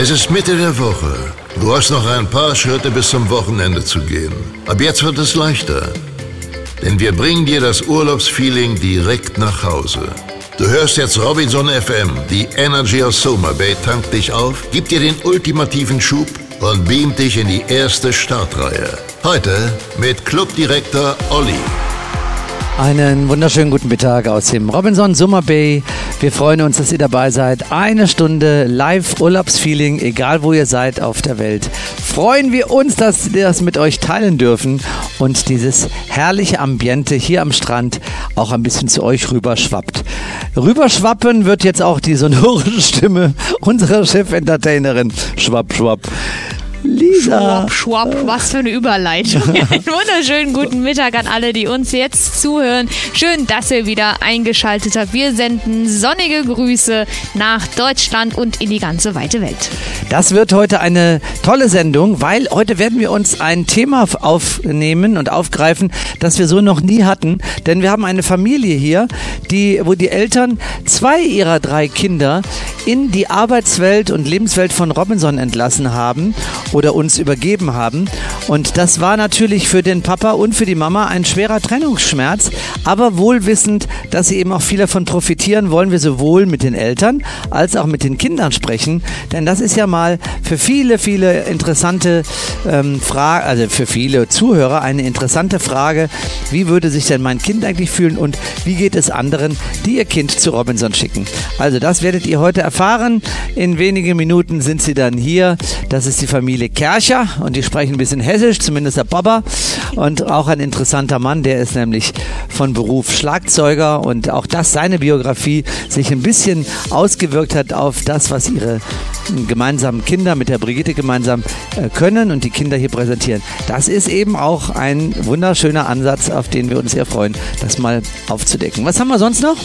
Es ist Mitte der Woche. Du hast noch ein paar Schritte bis zum Wochenende zu gehen. Ab jetzt wird es leichter. Denn wir bringen dir das Urlaubsfeeling direkt nach Hause. Du hörst jetzt Robinson FM. Die Energy aus Soma Bay tankt dich auf, gibt dir den ultimativen Schub und beamt dich in die erste Startreihe. Heute mit Clubdirektor Olli. Einen wunderschönen guten Mittag aus dem Robinson Summer Bay. Wir freuen uns, dass ihr dabei seid. Eine Stunde Live-Urlaubsfeeling, egal wo ihr seid auf der Welt. Freuen wir uns, dass wir das mit euch teilen dürfen und dieses herrliche Ambiente hier am Strand auch ein bisschen zu euch rüberschwappt. Rüberschwappen wird jetzt auch die sonorische Stimme unserer Chef-Entertainerin. Schwapp, schwapp. Lisa. Schwapp, schwapp, was für eine Überleitung. Einen wunderschönen guten Mittag an alle, die uns jetzt zuhören. Schön, dass ihr wieder eingeschaltet habt. Wir senden sonnige Grüße nach Deutschland und in die ganze weite Welt. Das wird heute eine tolle Sendung, weil heute werden wir uns ein Thema aufnehmen und aufgreifen, das wir so noch nie hatten. Denn wir haben eine Familie hier, die, wo die Eltern zwei ihrer drei Kinder in die Arbeitswelt und Lebenswelt von Robinson entlassen haben oder uns übergeben haben. Und das war natürlich für den Papa und für die Mama ein schwerer Trennungsschmerz. Aber wohlwissend, dass sie eben auch viel davon profitieren, wollen wir sowohl mit den Eltern als auch mit den Kindern sprechen. Denn das ist ja mal für viele, viele interessante ähm, Fragen, also für viele Zuhörer eine interessante Frage. Wie würde sich denn mein Kind eigentlich fühlen und wie geht es anderen, die ihr Kind zu Robinson schicken? Also das werdet ihr heute erfahren. In wenigen Minuten sind sie dann hier. Das ist die Familie Kercher und die sprechen ein bisschen hessisch, zumindest der Papa. Und auch ein interessanter Mann, der ist nämlich von Beruf Schlagzeuger und auch das, seine Biografie, sich ein bisschen ausgewirkt hat auf das, was ihre gemeinsamen Kinder mit der Brigitte gemeinsam äh, können und die Kinder hier präsentieren. Das ist eben auch ein wunderschöner Ansatz, auf den wir uns sehr freuen, das mal aufzudecken. Was haben wir sonst noch?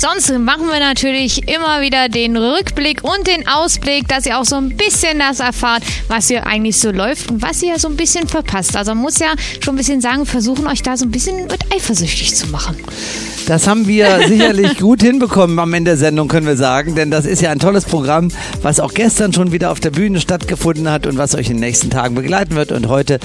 Sonst machen wir natürlich immer wieder den Rückblick und den Ausblick, dass ihr auch so ein bisschen das erfahrt, was hier eigentlich so läuft und was ihr so ein bisschen verpasst. Also man muss ja schon ein bisschen sagen, versuchen euch da so ein bisschen mit eifersüchtig zu machen. Das haben wir sicherlich gut hinbekommen am Ende der Sendung, können wir sagen, denn das ist ja ein tolles Programm, was auch gestern schon wieder auf der Bühne stattgefunden hat und was euch in den nächsten Tagen begleiten wird und heute.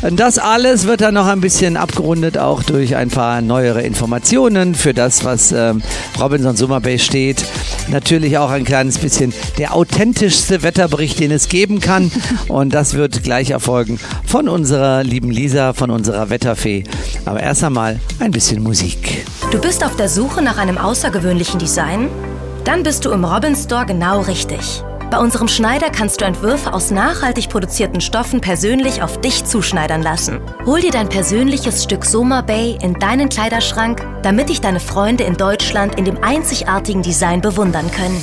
Und das alles wird dann noch ein bisschen abgerundet, auch durch ein paar neuere Informationen für das, was ähm, Robinson Summer Bay steht. Natürlich auch ein kleines bisschen der authentischste Wetterbericht, den es geben kann. Und das wird gleich erfolgen von unserer lieben Lisa, von unserer Wetterfee. Aber erst einmal ein bisschen Musik. Du bist auf der Suche nach einem außergewöhnlichen Design? Dann bist du im Robin Store genau richtig. Bei unserem Schneider kannst du Entwürfe aus nachhaltig produzierten Stoffen persönlich auf dich zuschneidern lassen. Hol dir dein persönliches Stück Soma Bay in deinen Kleiderschrank, damit dich deine Freunde in Deutschland in dem einzigartigen Design bewundern können.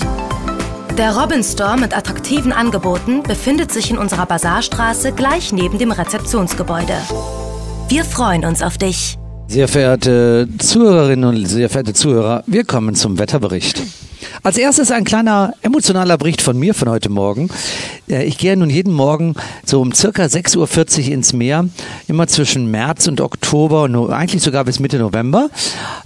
Der Robin Store mit attraktiven Angeboten befindet sich in unserer Bazarstraße gleich neben dem Rezeptionsgebäude. Wir freuen uns auf dich. Sehr verehrte Zuhörerinnen und sehr verehrte Zuhörer, wir kommen zum Wetterbericht. Als erstes ein kleiner emotionaler Bericht von mir von heute Morgen. Äh, ich gehe nun jeden Morgen so um circa 6.40 Uhr ins Meer, immer zwischen März und Oktober und eigentlich sogar bis Mitte November.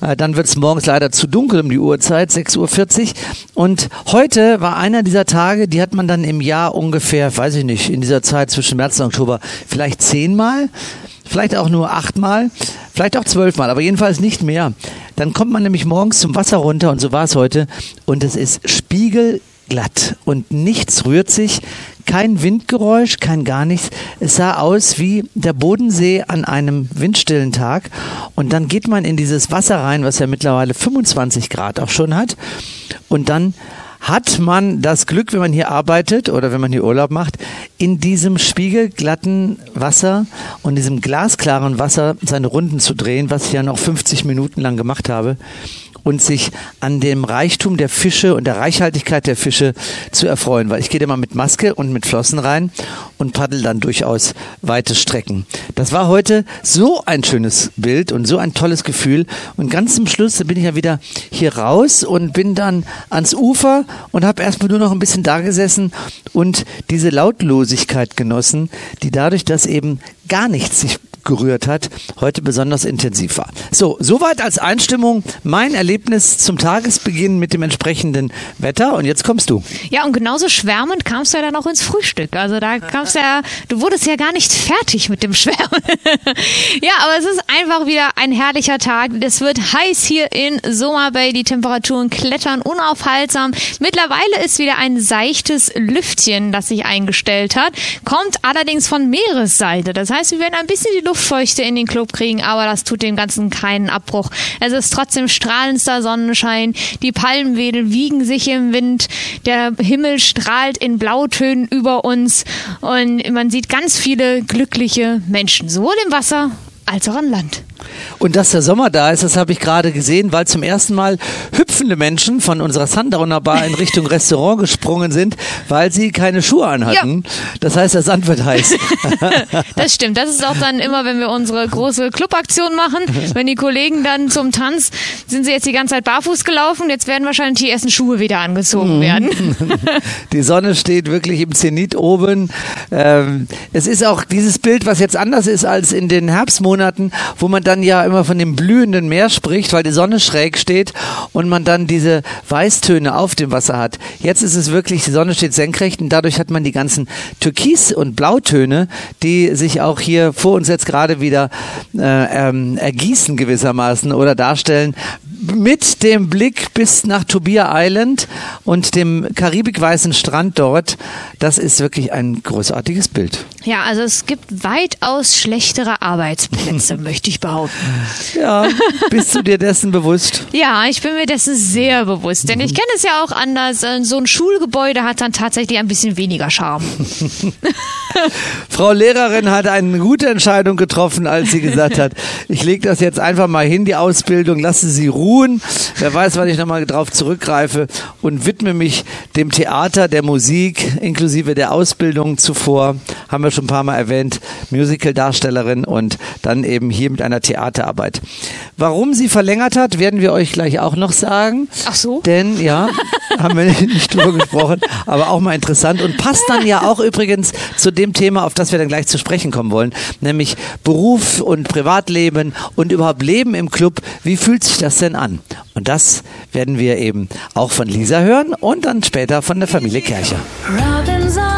Äh, dann wird es morgens leider zu dunkel um die Uhrzeit, 6.40 Uhr. Und heute war einer dieser Tage, die hat man dann im Jahr ungefähr, weiß ich nicht, in dieser Zeit zwischen März und Oktober vielleicht zehnmal vielleicht auch nur achtmal, vielleicht auch zwölfmal, aber jedenfalls nicht mehr. Dann kommt man nämlich morgens zum Wasser runter und so war es heute und es ist spiegelglatt und nichts rührt sich, kein Windgeräusch, kein gar nichts. Es sah aus wie der Bodensee an einem windstillen Tag und dann geht man in dieses Wasser rein, was ja mittlerweile 25 Grad auch schon hat und dann hat man das Glück, wenn man hier arbeitet oder wenn man hier Urlaub macht, in diesem spiegelglatten Wasser und diesem glasklaren Wasser seine Runden zu drehen, was ich ja noch 50 Minuten lang gemacht habe und sich an dem Reichtum der Fische und der Reichhaltigkeit der Fische zu erfreuen, weil ich gehe immer mit Maske und mit Flossen rein und paddel dann durchaus weite Strecken. Das war heute so ein schönes Bild und so ein tolles Gefühl und ganz zum Schluss bin ich ja wieder hier raus und bin dann ans Ufer und habe erstmal nur noch ein bisschen da gesessen und diese Lautlosigkeit genossen, die dadurch, dass eben gar nichts sich gerührt hat, heute besonders intensiv war. So, soweit als Einstimmung mein Erlebnis zum Tagesbeginn mit dem entsprechenden Wetter. Und jetzt kommst du. Ja, und genauso schwärmend kamst du ja dann auch ins Frühstück. Also da kamst du ja, du wurdest ja gar nicht fertig mit dem Schwärmen. ja, aber es ist einfach wieder ein herrlicher Tag. Es wird heiß hier in Soma Bay. Die Temperaturen klettern unaufhaltsam. Mittlerweile ist wieder ein seichtes Lüftchen, das sich eingestellt hat. Kommt allerdings von Meeresseite. Das heißt, wir werden ein bisschen die Luftfeuchte in den Club kriegen, aber das tut dem Ganzen keinen Abbruch. Es ist trotzdem strahlendster Sonnenschein. Die Palmwedel wiegen sich im Wind. Der Himmel strahlt in Blautönen über uns und man sieht ganz viele glückliche Menschen, sowohl im Wasser als auch an Land. Und dass der Sommer da ist, das habe ich gerade gesehen, weil zum ersten Mal hüpfende Menschen von unserer Sundowner Bar in Richtung Restaurant gesprungen sind, weil sie keine Schuhe anhatten. Ja. Das heißt, der Sand wird heiß. das stimmt. Das ist auch dann immer, wenn wir unsere große Clubaktion machen, wenn die Kollegen dann zum Tanz, sind sie jetzt die ganze Zeit barfuß gelaufen, jetzt werden wahrscheinlich die ersten Schuhe wieder angezogen mhm. werden. Die Sonne steht wirklich im Zenit oben. Ähm, es ist auch dieses Bild, was jetzt anders ist als in den Herbstmonaten, wo man dann ja immer von dem blühenden Meer spricht, weil die Sonne schräg steht und man dann diese Weißtöne auf dem Wasser hat. Jetzt ist es wirklich, die Sonne steht senkrecht und dadurch hat man die ganzen Türkis- und Blautöne, die sich auch hier vor uns jetzt gerade wieder äh, ähm, ergießen gewissermaßen oder darstellen, mit dem Blick bis nach Tobia Island und dem karibikweißen Strand dort. Das ist wirklich ein großartiges Bild. Ja, also es gibt weitaus schlechtere Arbeitsplätze, möchte ich behaupten. Ja, bist du dir dessen bewusst? Ja, ich bin mir dessen sehr bewusst, denn ich kenne es ja auch anders. Äh, so ein Schulgebäude hat dann tatsächlich ein bisschen weniger Charme. Frau Lehrerin hat eine gute Entscheidung getroffen, als sie gesagt hat, ich lege das jetzt einfach mal hin, die Ausbildung, lasse sie ruhen. Wer weiß, wann ich nochmal drauf zurückgreife und widme mich dem Theater, der Musik, inklusive der Ausbildung zuvor. Haben wir schon ein paar Mal erwähnt, Musical-Darstellerin und dann eben hier mit einer Theaterarbeit. Warum sie verlängert hat, werden wir euch gleich auch noch sagen. Ach so? Denn, ja, haben wir nicht drüber gesprochen, aber auch mal interessant und passt dann ja auch übrigens zu dem Thema, auf das wir dann gleich zu sprechen kommen wollen, nämlich Beruf und Privatleben und überhaupt Leben im Club. Wie fühlt sich das denn an? Und das werden wir eben auch von Lisa hören und dann später von der Familie Kercher. Robinson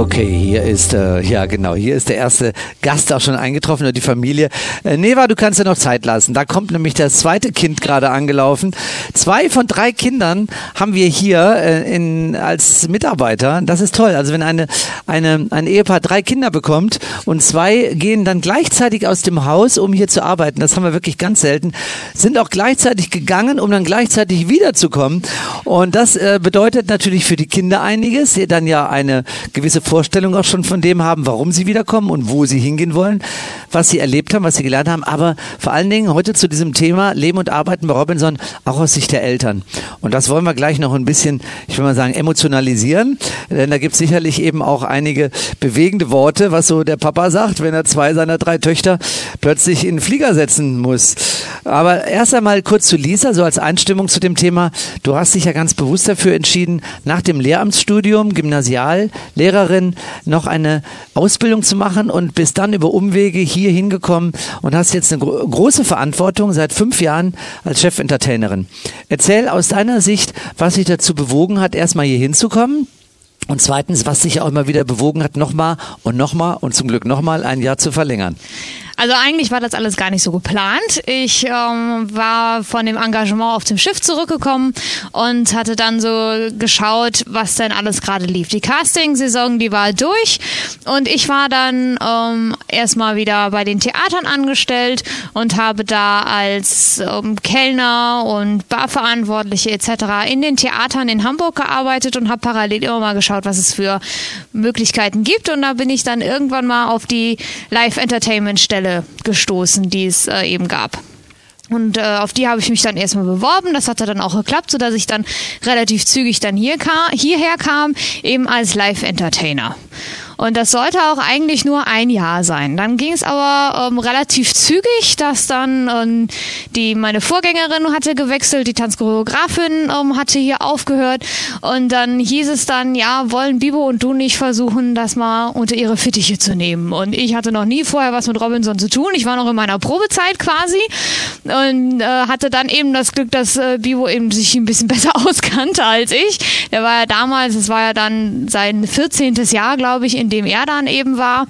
Okay, hier ist, äh, ja genau, hier ist der erste Gast auch schon eingetroffen und die Familie. Äh, Neva, du kannst ja noch Zeit lassen. Da kommt nämlich das zweite Kind gerade angelaufen. Zwei von drei Kindern haben wir hier äh, in, als Mitarbeiter. Das ist toll. Also wenn eine, eine, ein Ehepaar drei Kinder bekommt und zwei gehen dann gleichzeitig aus dem Haus, um hier zu arbeiten, das haben wir wirklich ganz selten, sind auch gleichzeitig gegangen, um dann gleichzeitig wiederzukommen. Und das äh, bedeutet natürlich für die Kinder einiges, dann ja eine gewisse Vorstellung auch schon von dem haben, warum sie wiederkommen und wo sie hingehen wollen, was sie erlebt haben, was sie gelernt haben, aber vor allen Dingen heute zu diesem Thema Leben und Arbeiten bei Robinson auch aus Sicht der Eltern. Und das wollen wir gleich noch ein bisschen, ich will mal sagen, emotionalisieren, denn da gibt es sicherlich eben auch einige bewegende Worte, was so der Papa sagt, wenn er zwei seiner drei Töchter plötzlich in den Flieger setzen muss. Aber erst einmal kurz zu Lisa, so als Einstimmung zu dem Thema. Du hast dich ja ganz bewusst dafür entschieden, nach dem Lehramtsstudium, Gymnasial, Lehrerin noch eine Ausbildung zu machen und bist dann über Umwege hier hingekommen und hast jetzt eine gro große Verantwortung seit fünf Jahren als Chef-Entertainerin. Erzähl aus deiner Sicht, was dich dazu bewogen hat, erstmal hier hinzukommen. Und zweitens, was dich auch immer wieder bewogen hat, nochmal und nochmal und zum Glück nochmal ein Jahr zu verlängern. Also eigentlich war das alles gar nicht so geplant. Ich ähm, war von dem Engagement auf dem Schiff zurückgekommen und hatte dann so geschaut, was denn alles gerade lief. Die Casting-Saison, die war durch und ich war dann ähm, erstmal wieder bei den Theatern angestellt und habe da als ähm, Kellner und Barverantwortliche etc. in den Theatern in Hamburg gearbeitet und habe parallel immer mal geschaut, was es für Möglichkeiten gibt. Und da bin ich dann irgendwann mal auf die Live-Entertainment-Stelle Stelle gestoßen, die es äh, eben gab. Und äh, auf die habe ich mich dann erstmal beworben. Das hatte dann auch geklappt, sodass ich dann relativ zügig dann hier kam, hierher kam, eben als Live-Entertainer. Und das sollte auch eigentlich nur ein Jahr sein. Dann ging es aber ähm, relativ zügig, dass dann ähm, die meine Vorgängerin hatte gewechselt, die Tanzchoreografin ähm, hatte hier aufgehört und dann hieß es dann, ja, wollen Bibo und du nicht versuchen, das mal unter ihre Fittiche zu nehmen. Und ich hatte noch nie vorher was mit Robinson zu tun. Ich war noch in meiner Probezeit quasi und äh, hatte dann eben das Glück, dass äh, Bibo eben sich ein bisschen besser auskannte als ich. Der war ja damals, es war ja dann sein 14. Jahr, glaube ich, in dem er dann eben war.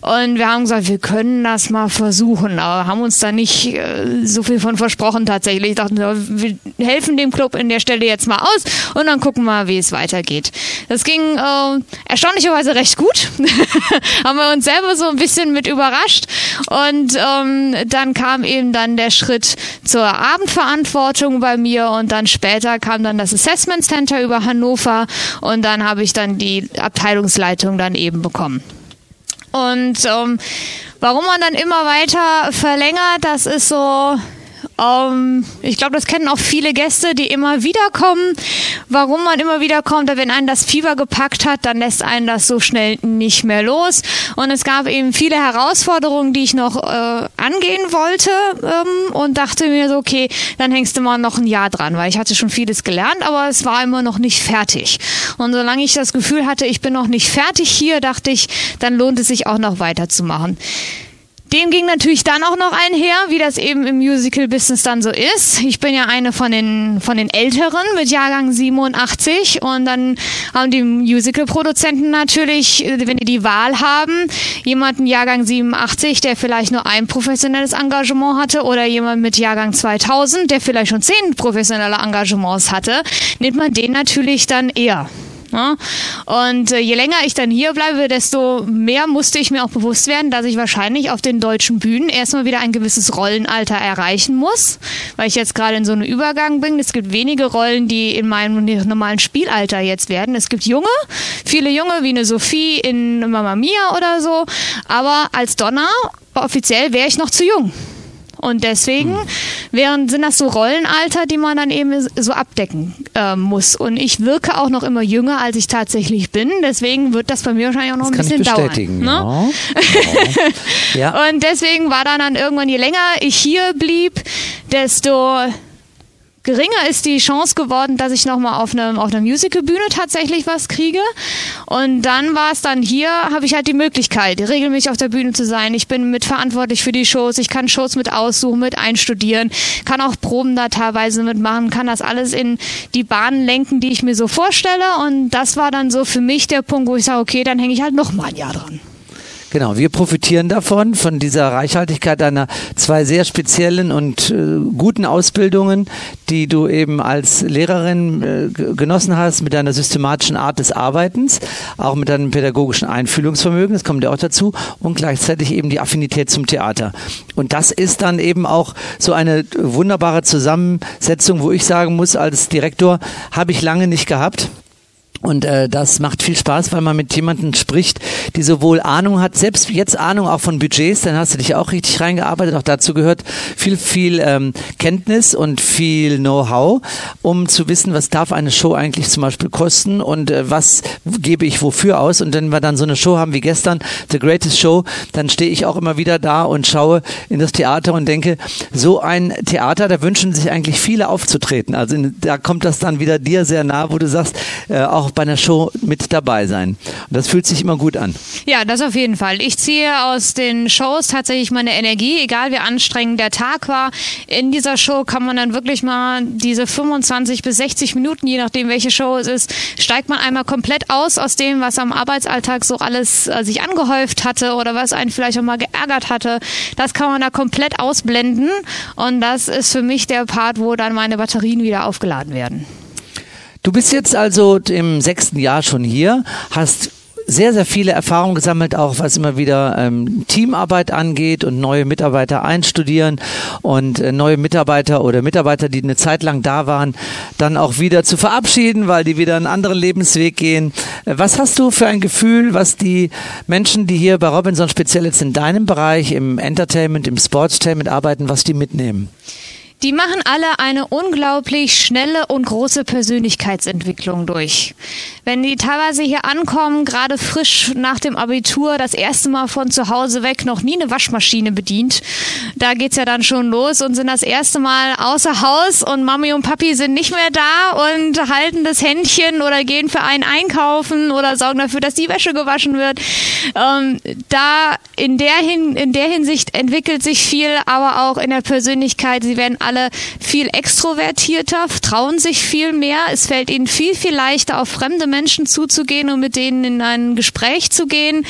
Und wir haben gesagt, wir können das mal versuchen, aber haben uns da nicht äh, so viel von versprochen tatsächlich. Ich dachte, wir helfen dem Club in der Stelle jetzt mal aus und dann gucken wir mal, wie es weitergeht. Das ging äh, erstaunlicherweise recht gut. haben wir uns selber so ein bisschen mit überrascht. Und ähm, dann kam eben dann der Schritt zur Abendverantwortung bei mir und dann später kam dann das Assessment Center über Hannover und dann habe ich dann die Abteilungsleitung dann eben bekommen. Und ähm, warum man dann immer weiter verlängert, das ist so ähm, ich glaube, das kennen auch viele Gäste, die immer wieder kommen. Warum man immer wieder kommt, wenn einen das Fieber gepackt hat, dann lässt einen das so schnell nicht mehr los. Und es gab eben viele Herausforderungen, die ich noch äh, angehen wollte ähm, und dachte mir so, okay, dann hängst du mal noch ein Jahr dran, weil ich hatte schon vieles gelernt, aber es war immer noch nicht fertig. Und solange ich das Gefühl hatte, ich bin noch nicht fertig hier, dachte ich, dann lohnt es sich auch noch weiterzumachen. Dem ging natürlich dann auch noch einher, wie das eben im Musical-Business dann so ist. Ich bin ja eine von den, von den Älteren mit Jahrgang 87 und dann haben die Musical-Produzenten natürlich, wenn die die Wahl haben, jemanden Jahrgang 87, der vielleicht nur ein professionelles Engagement hatte oder jemand mit Jahrgang 2000, der vielleicht schon zehn professionelle Engagements hatte, nimmt man den natürlich dann eher. Ne? Und äh, je länger ich dann hier bleibe, desto mehr musste ich mir auch bewusst werden, dass ich wahrscheinlich auf den deutschen Bühnen erstmal wieder ein gewisses Rollenalter erreichen muss, weil ich jetzt gerade in so einem Übergang bin. Es gibt wenige Rollen, die in meinem normalen Spielalter jetzt werden. Es gibt junge, viele junge, wie eine Sophie in Mamma Mia oder so, aber als Donner offiziell wäre ich noch zu jung. Und deswegen wären, sind das so Rollenalter, die man dann eben so abdecken äh, muss. Und ich wirke auch noch immer jünger, als ich tatsächlich bin. Deswegen wird das bei mir wahrscheinlich auch noch das ein bisschen dauern. Ne? Ja. ja. Und deswegen war dann, dann irgendwann, je länger ich hier blieb, desto geringer ist die Chance geworden, dass ich nochmal auf einer auf einer Musicalbühne tatsächlich was kriege. Und dann war es dann hier, habe ich halt die Möglichkeit, regelmäßig auf der Bühne zu sein. Ich bin mitverantwortlich für die Shows. Ich kann Shows mit aussuchen, mit einstudieren, kann auch Proben da teilweise mitmachen, kann das alles in die Bahnen lenken, die ich mir so vorstelle. Und das war dann so für mich der Punkt, wo ich sage, okay, dann hänge ich halt nochmal ein Jahr dran. Genau, wir profitieren davon, von dieser Reichhaltigkeit deiner zwei sehr speziellen und äh, guten Ausbildungen, die du eben als Lehrerin äh, genossen hast, mit deiner systematischen Art des Arbeitens, auch mit deinem pädagogischen Einfühlungsvermögen, das kommt ja auch dazu, und gleichzeitig eben die Affinität zum Theater. Und das ist dann eben auch so eine wunderbare Zusammensetzung, wo ich sagen muss, als Direktor habe ich lange nicht gehabt. Und äh, das macht viel Spaß, weil man mit jemandem spricht, die sowohl Ahnung hat, selbst jetzt Ahnung auch von Budgets, dann hast du dich auch richtig reingearbeitet. Auch dazu gehört viel, viel ähm, Kenntnis und viel Know-how, um zu wissen, was darf eine Show eigentlich zum Beispiel kosten und äh, was gebe ich wofür aus. Und wenn wir dann so eine Show haben wie gestern, The Greatest Show, dann stehe ich auch immer wieder da und schaue in das Theater und denke, so ein Theater, da wünschen sich eigentlich viele aufzutreten. Also in, da kommt das dann wieder dir sehr nah, wo du sagst, äh, auch auch bei einer Show mit dabei sein. Und das fühlt sich immer gut an. Ja, das auf jeden Fall. Ich ziehe aus den Shows tatsächlich meine Energie, egal wie anstrengend der Tag war. In dieser Show kann man dann wirklich mal diese 25 bis 60 Minuten, je nachdem welche Show es ist, steigt man einmal komplett aus aus dem, was am Arbeitsalltag so alles äh, sich angehäuft hatte oder was einen vielleicht auch mal geärgert hatte. Das kann man da komplett ausblenden und das ist für mich der Part, wo dann meine Batterien wieder aufgeladen werden. Du bist jetzt also im sechsten Jahr schon hier, hast sehr, sehr viele Erfahrungen gesammelt, auch was immer wieder ähm, Teamarbeit angeht und neue Mitarbeiter einstudieren und äh, neue Mitarbeiter oder Mitarbeiter, die eine Zeit lang da waren, dann auch wieder zu verabschieden, weil die wieder einen anderen Lebensweg gehen. Äh, was hast du für ein Gefühl, was die Menschen, die hier bei Robinson speziell jetzt in deinem Bereich, im Entertainment, im Sportstainment arbeiten, was die mitnehmen? Die machen alle eine unglaublich schnelle und große Persönlichkeitsentwicklung durch. Wenn die teilweise hier ankommen, gerade frisch nach dem Abitur, das erste Mal von zu Hause weg, noch nie eine Waschmaschine bedient, da geht's ja dann schon los und sind das erste Mal außer Haus und Mami und Papi sind nicht mehr da und halten das Händchen oder gehen für einen einkaufen oder sorgen dafür, dass die Wäsche gewaschen wird. Ähm, da in der, Hin in der Hinsicht entwickelt sich viel, aber auch in der Persönlichkeit. Sie werden alle viel extrovertierter, trauen sich viel mehr. Es fällt ihnen viel, viel leichter, auf fremde Menschen zuzugehen und mit denen in ein Gespräch zu gehen.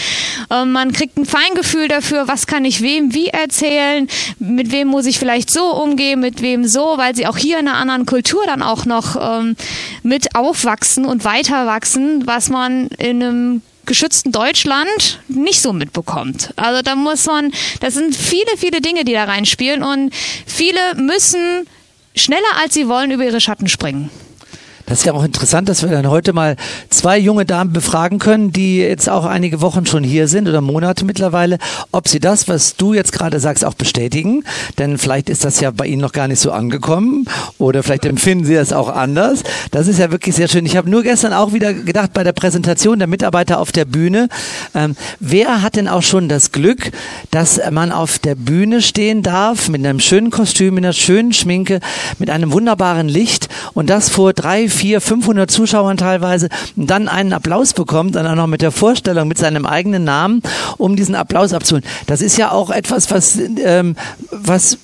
Ähm, man kriegt ein Feingefühl dafür, was kann ich wem wie erzählen, mit wem muss ich vielleicht so umgehen, mit wem so, weil sie auch hier in einer anderen Kultur dann auch noch ähm, mit aufwachsen und weiter wachsen, was man in einem geschützten Deutschland nicht so mitbekommt. Also da muss man, das sind viele, viele Dinge, die da reinspielen und viele müssen schneller als sie wollen über ihre Schatten springen. Das ist ja auch interessant, dass wir dann heute mal zwei junge Damen befragen können, die jetzt auch einige Wochen schon hier sind oder Monate mittlerweile, ob sie das, was du jetzt gerade sagst, auch bestätigen. Denn vielleicht ist das ja bei ihnen noch gar nicht so angekommen oder vielleicht empfinden sie das auch anders. Das ist ja wirklich sehr schön. Ich habe nur gestern auch wieder gedacht bei der Präsentation der Mitarbeiter auf der Bühne, ähm, wer hat denn auch schon das Glück, dass man auf der Bühne stehen darf mit einem schönen Kostüm, mit einer schönen Schminke, mit einem wunderbaren Licht und das vor drei, vier, 500 Zuschauern teilweise dann einen Applaus bekommt, dann auch noch mit der Vorstellung, mit seinem eigenen Namen, um diesen Applaus abzuholen. Das ist ja auch etwas, was, ähm, was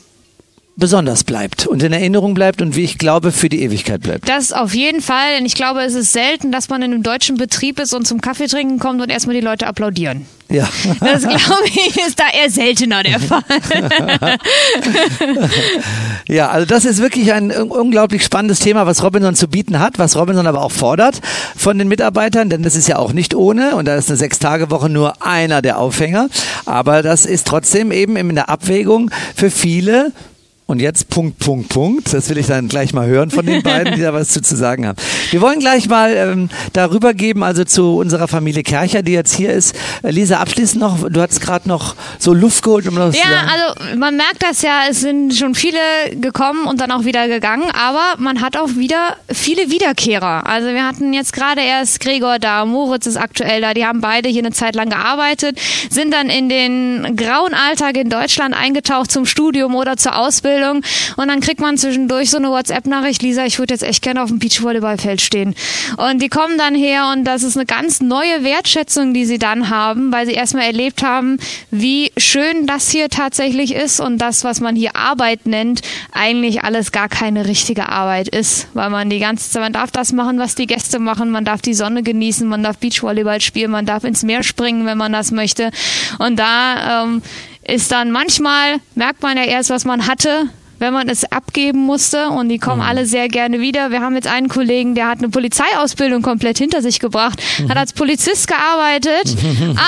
besonders bleibt und in Erinnerung bleibt und wie ich glaube, für die Ewigkeit bleibt. Das auf jeden Fall, denn ich glaube, es ist selten, dass man in einem deutschen Betrieb ist und zum Kaffee trinken kommt und erstmal die Leute applaudieren. Ja. Das glaube ich ist da eher seltener der Fall. ja, also das ist wirklich ein unglaublich spannendes Thema, was Robinson zu bieten hat, was Robinson aber auch fordert von den Mitarbeitern, denn das ist ja auch nicht ohne und da ist eine Sechs-Tage-Woche nur einer der Aufhänger, aber das ist trotzdem eben in der Abwägung für viele und jetzt Punkt, Punkt, Punkt. Das will ich dann gleich mal hören von den beiden, die da was zu, zu sagen haben. Wir wollen gleich mal ähm, darüber geben, also zu unserer Familie Kercher, die jetzt hier ist. Äh, Lisa, abschließend noch, du hattest gerade noch so Luft geholt. Um das ja, also man merkt das ja, es sind schon viele gekommen und dann auch wieder gegangen, aber man hat auch wieder viele Wiederkehrer. Also wir hatten jetzt gerade erst Gregor da, Moritz ist aktuell da, die haben beide hier eine Zeit lang gearbeitet, sind dann in den grauen Alltag in Deutschland eingetaucht zum Studium oder zur Ausbildung Ausbildung und dann kriegt man zwischendurch so eine WhatsApp-Nachricht, Lisa, ich würde jetzt echt gerne auf dem Beachvolleyballfeld stehen. Und die kommen dann her und das ist eine ganz neue Wertschätzung, die sie dann haben, weil sie erstmal erlebt haben, wie schön das hier tatsächlich ist und das, was man hier Arbeit nennt, eigentlich alles gar keine richtige Arbeit ist, weil man die ganze Zeit, man darf das machen, was die Gäste machen, man darf die Sonne genießen, man darf Beachvolleyball spielen, man darf ins Meer springen, wenn man das möchte. Und da ähm, ist dann manchmal, merkt man ja erst, was man hatte, wenn man es abgeben musste und die kommen mhm. alle sehr gerne wieder. Wir haben jetzt einen Kollegen, der hat eine Polizeiausbildung komplett hinter sich gebracht, mhm. hat als Polizist gearbeitet,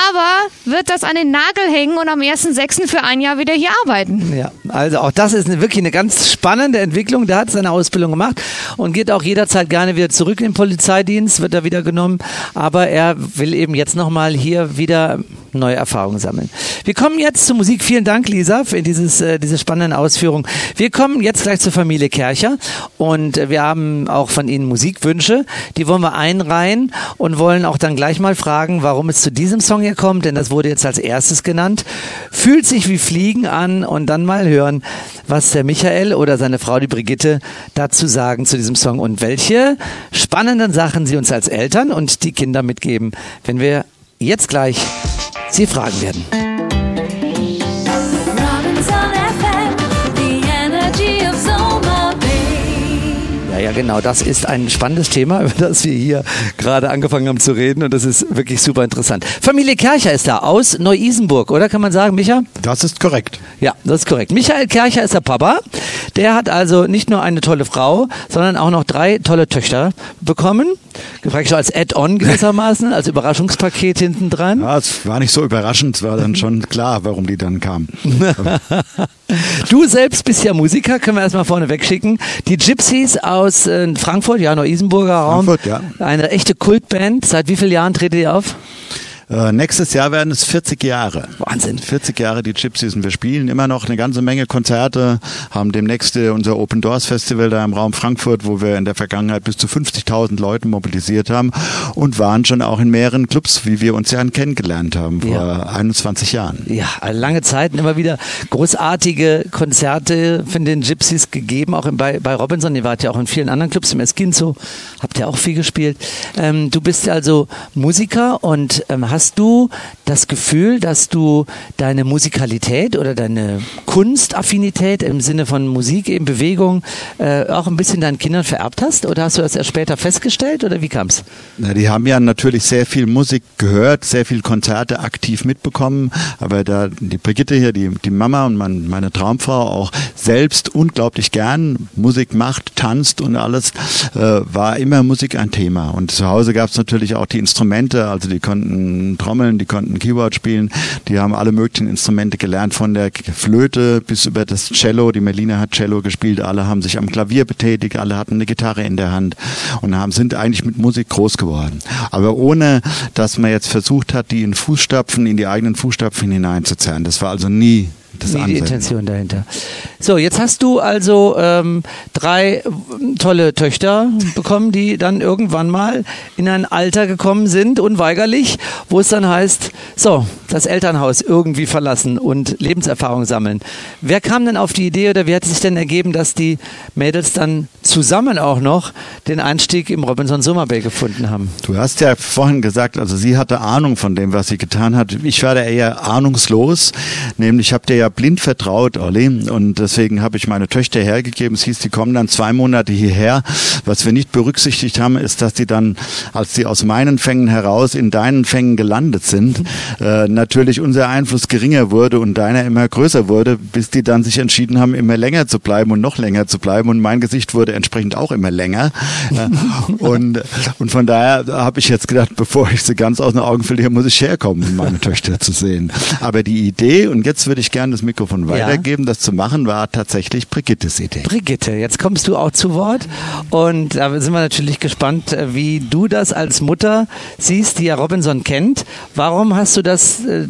aber wird das an den Nagel hängen und am 1.6. für ein Jahr wieder hier arbeiten. Ja, also auch das ist eine, wirklich eine ganz spannende Entwicklung. Der hat seine Ausbildung gemacht und geht auch jederzeit gerne wieder zurück in den Polizeidienst, wird er wieder genommen, aber er will eben jetzt nochmal hier wieder neue Erfahrungen sammeln. Wir kommen jetzt zur Musik. Vielen Dank, Lisa, für dieses, äh, diese spannenden Ausführungen. Wir kommen jetzt gleich zur Familie Kercher und wir haben auch von Ihnen Musikwünsche. Die wollen wir einreihen und wollen auch dann gleich mal fragen, warum es zu diesem Song hier kommt, denn das wurde jetzt als erstes genannt. Fühlt sich wie Fliegen an und dann mal hören, was der Michael oder seine Frau, die Brigitte, dazu sagen zu diesem Song und welche spannenden Sachen sie uns als Eltern und die Kinder mitgeben, wenn wir jetzt gleich Sie fragen werden. Ja, ja, genau. Das ist ein spannendes Thema, über das wir hier gerade angefangen haben zu reden und das ist wirklich super interessant. Familie Kercher ist da aus Neu-Isenburg, oder kann man sagen, Micha? Das ist korrekt. Ja, das ist korrekt. Michael Kercher ist der Papa. Der hat also nicht nur eine tolle Frau, sondern auch noch drei tolle Töchter bekommen. Gefragt als Add-on gewissermaßen, als Überraschungspaket hinten dran. Ja, es war nicht so überraschend, es war dann schon klar, warum die dann kamen. du selbst bist ja Musiker, können wir erstmal vorne wegschicken. Die Gypsies aus äh, Frankfurt, ja, Neu-Isenburger Raum. Frankfurt, ja. Eine echte Kultband. Seit wie vielen Jahren tretet ihr auf? Äh, nächstes Jahr werden es 40 Jahre. Wahnsinn. 40 Jahre die Gypsies und wir spielen immer noch eine ganze Menge Konzerte, haben demnächst unser Open Doors Festival da im Raum Frankfurt, wo wir in der Vergangenheit bis zu 50.000 Leute mobilisiert haben und waren schon auch in mehreren Clubs, wie wir uns ja kennengelernt haben vor Ja. 21 Jahren. Ja, lange Zeiten immer wieder großartige Konzerte von den Gypsies gegeben, auch in, bei, bei Robinson. Ihr wart ja auch in vielen anderen Clubs, im Eskinzo habt ihr auch viel gespielt. Ähm, du bist also Musiker und ähm, hast du das Gefühl, dass du deine Musikalität oder deine Kunstaffinität im Sinne von Musik, eben Bewegung, äh, auch ein bisschen deinen Kindern vererbt hast? Oder hast du das erst später festgestellt oder wie kam's? Na, die haben ja natürlich sehr viel Musik gehört, sehr viel Konzerte aktiv mitbekommen, aber da die Brigitte hier, die, die Mama und mein, meine Traumfrau auch selbst unglaublich gern Musik macht, tanzt und alles, äh, war immer Musik ein Thema. Und zu Hause gab es natürlich auch die Instrumente, also die konnten trommeln, die konnten Keyboard spielen, die haben alle möglichen Instrumente gelernt, von der Flöte bis über das Cello. Die Melina hat Cello gespielt, alle haben sich am Klavier betätigt, alle hatten eine Gitarre in der Hand und haben, sind eigentlich mit Musik groß geworden. Aber ohne, dass man jetzt versucht hat, die in Fußstapfen, in die eigenen Fußstapfen hineinzuzerren. Das war also nie das Nie die. Intention dahinter. So, jetzt hast du also ähm, drei tolle Töchter bekommen, die dann irgendwann mal in ein Alter gekommen sind, unweigerlich, wo es dann heißt, so, das Elternhaus irgendwie verlassen und Lebenserfahrung sammeln. Wer kam denn auf die Idee oder wie hat es sich denn ergeben, dass die Mädels dann zusammen auch noch den Einstieg im Robinson Summer Bay gefunden haben? Du hast ja vorhin gesagt, also sie hatte Ahnung von dem, was sie getan hat. Ich war da eher ahnungslos, nämlich ich habe dir ja blind vertraut, Olli, und deswegen habe ich meine Töchter hergegeben. Es hieß, die kommen dann zwei Monate hierher. Was wir nicht berücksichtigt haben, ist, dass die dann, als sie aus meinen Fängen heraus in deinen Fängen gelandet sind, äh, natürlich unser Einfluss geringer wurde und deiner immer größer wurde, bis die dann sich entschieden haben, immer länger zu bleiben und noch länger zu bleiben. Und mein Gesicht wurde entsprechend auch immer länger. Äh, und, und von daher habe ich jetzt gedacht, bevor ich sie ganz aus den Augen verliere, muss ich herkommen, um meine Töchter zu sehen. Aber die Idee, und jetzt würde ich gerne das Mikrofon weitergeben, das zu machen, war tatsächlich Brigittes Idee. Brigitte, jetzt kommst du auch zu Wort und da sind wir natürlich gespannt, äh, wie du das als Mutter siehst, die ja Robinson kennt. Warum hast du das äh,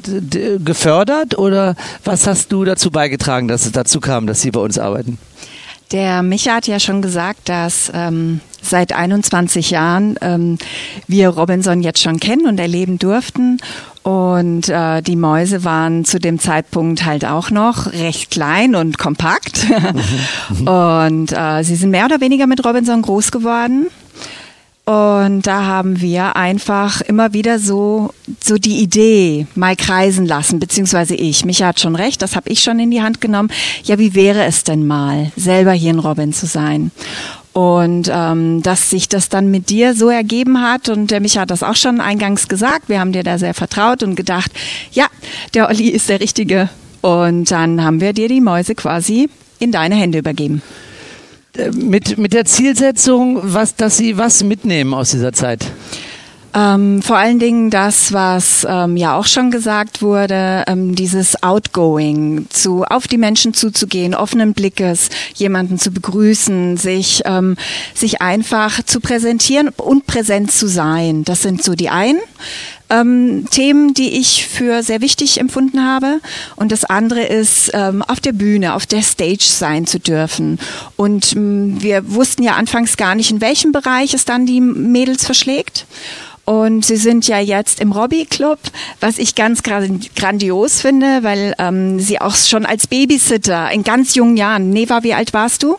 gefördert oder was hast du dazu beigetragen, dass es dazu kam, dass sie bei uns arbeiten? Der Micha hat ja schon gesagt, dass ähm, seit 21 Jahren ähm, wir Robinson jetzt schon kennen und erleben durften. Und äh, die Mäuse waren zu dem Zeitpunkt halt auch noch recht klein und kompakt. und äh, sie sind mehr oder weniger mit Robinson groß geworden. Und da haben wir einfach immer wieder so, so die Idee mal kreisen lassen, beziehungsweise ich. Micha hat schon recht, das habe ich schon in die Hand genommen. Ja, wie wäre es denn mal, selber hier in Robin zu sein? Und ähm, dass sich das dann mit dir so ergeben hat, und der Micha hat das auch schon eingangs gesagt, wir haben dir da sehr vertraut und gedacht, ja, der Olli ist der Richtige. Und dann haben wir dir die Mäuse quasi in deine Hände übergeben. Äh, Mit, mit der Zielsetzung, was, dass sie was mitnehmen aus dieser Zeit. Ähm, vor allen Dingen das, was ähm, ja auch schon gesagt wurde, ähm, dieses Outgoing, zu, auf die Menschen zuzugehen, offenen Blickes, jemanden zu begrüßen, sich, ähm, sich einfach zu präsentieren und präsent zu sein. Das sind so die einen. Ähm, Themen, die ich für sehr wichtig empfunden habe. Und das andere ist, ähm, auf der Bühne, auf der Stage sein zu dürfen. Und ähm, wir wussten ja anfangs gar nicht, in welchem Bereich es dann die Mädels verschlägt. Und sie sind ja jetzt im Robbie Club, was ich ganz gran- grandios finde, weil ähm, sie auch schon als Babysitter in ganz jungen Jahren. Neva, wie alt warst du?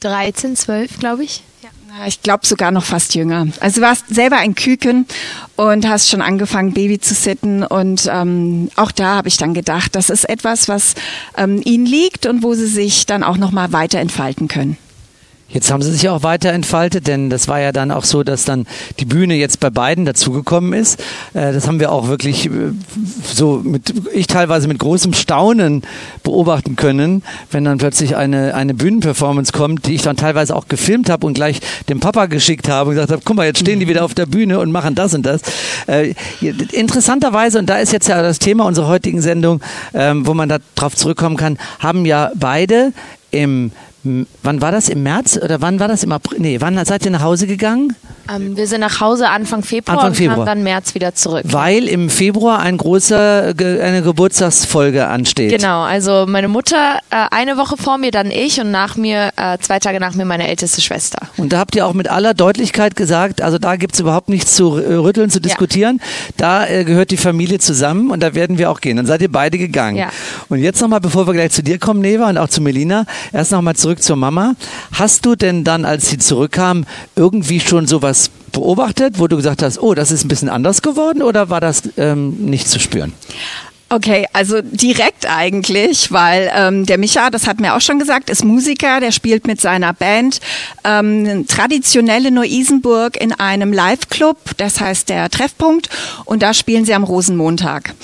13, 12, glaube ich. Ja, Ich glaube sogar noch fast jünger. Also du warst selber ein Küken und hast schon angefangen, Baby zu sitten. Und ähm, auch da habe ich dann gedacht, das ist etwas, was ähm, ihnen liegt und wo sie sich dann auch noch mal weiter entfalten können. Jetzt haben sie sich auch weiter entfaltet, denn das war ja dann auch so, dass dann die Bühne jetzt bei beiden dazugekommen ist. Äh, Das haben wir auch wirklich äh, so mit, ich teilweise mit großem Staunen beobachten können, wenn dann plötzlich eine, eine Bühnenperformance kommt, die ich dann teilweise auch gefilmt habe und gleich dem Papa geschickt habe und gesagt habe, guck mal, jetzt stehen die wieder auf der Bühne und machen das und das. Äh, Interessanterweise, und da ist jetzt ja das Thema unserer heutigen Sendung, ähm, wo man darauf zurückkommen kann, haben ja beide im wann war das? Im März oder wann war das? Im April? Nee, wann seid ihr nach Hause gegangen? Ähm, wir sind nach Hause Anfang Februar Anfang und Februar. kamen dann März wieder zurück. Weil im Februar ein großer, eine Geburtstagsfolge ansteht. Genau, also meine Mutter äh, eine Woche vor mir, dann ich und nach mir, äh, zwei Tage nach mir meine älteste Schwester. Und da habt ihr auch mit aller Deutlichkeit gesagt, also da gibt's überhaupt nichts zu äh, rütteln, zu diskutieren. Da äh, gehört die Familie zusammen und da werden wir auch gehen. Dann seid ihr beide gegangen. Ja. Und jetzt nochmal, bevor wir gleich zu dir kommen, Neva, und auch zu Melina, erst nochmal zurück zur Mama. Hast du denn dann, als sie zurückkam, irgendwie schon sowas beobachtet, wo du gesagt hast, oh, das ist ein bisschen anders geworden oder war das ähm, nicht zu spüren? Okay, also direkt eigentlich, weil ähm, der Micha, das hat mir auch schon gesagt, ist Musiker, der spielt mit seiner Band ähm, traditionelle Neu-Isenburg in einem Live-Club, das heißt der Treffpunkt, und da spielen sie am Rosenmontag.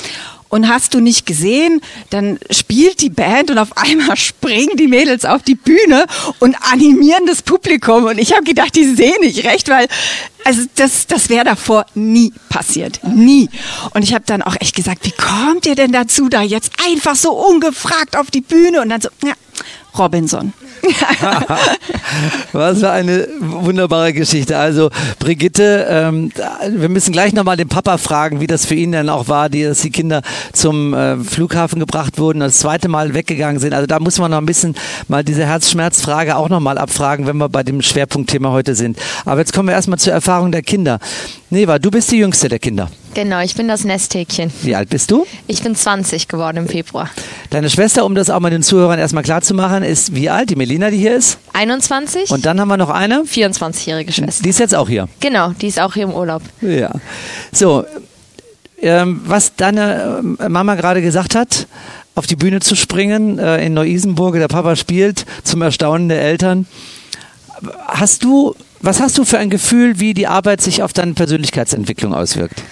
Und hast du nicht gesehen, dann spielt die Band und auf einmal springen die Mädels auf die Bühne und animieren das Publikum. Und ich habe gedacht, die sehen nicht recht, weil also das, das wäre davor nie passiert. Nie. Und ich habe dann auch echt gesagt, wie kommt ihr denn dazu, da jetzt einfach so ungefragt auf die Bühne? Und dann so, ja, Robinson. Was für eine wunderbare Geschichte. Also Brigitte, ähm, wir müssen gleich nochmal den Papa fragen, wie das für ihn dann auch war, die, dass die Kinder zum äh, Flughafen gebracht wurden, das zweite Mal weggegangen sind. Also da muss man noch ein bisschen mal diese Herzschmerzfrage auch nochmal abfragen, wenn wir bei dem Schwerpunktthema heute sind. Aber jetzt kommen wir erstmal zur Erfahrung der Kinder. Neva, du bist die jüngste der Kinder. Genau, ich bin das Nesthäkchen. Wie alt bist du? Ich bin 20 geworden im Februar. Deine Schwester, um das auch mal den Zuhörern erstmal klar zu machen, ist wie alt? Die Melina, die hier ist. 21, Und dann haben wir noch eine. 24-jährige Schwester. Die ist jetzt auch hier. Genau, die ist auch hier im Urlaub. Ja. So, ähm, was deine äh, Mama gerade gesagt hat, auf die Bühne zu springen äh, in Neu-Isenburg, der Papa spielt, zum Erstaunen der Eltern. Hast du, was hast du für ein Gefühl, wie die Arbeit sich auf deine Persönlichkeitsentwicklung auswirkt?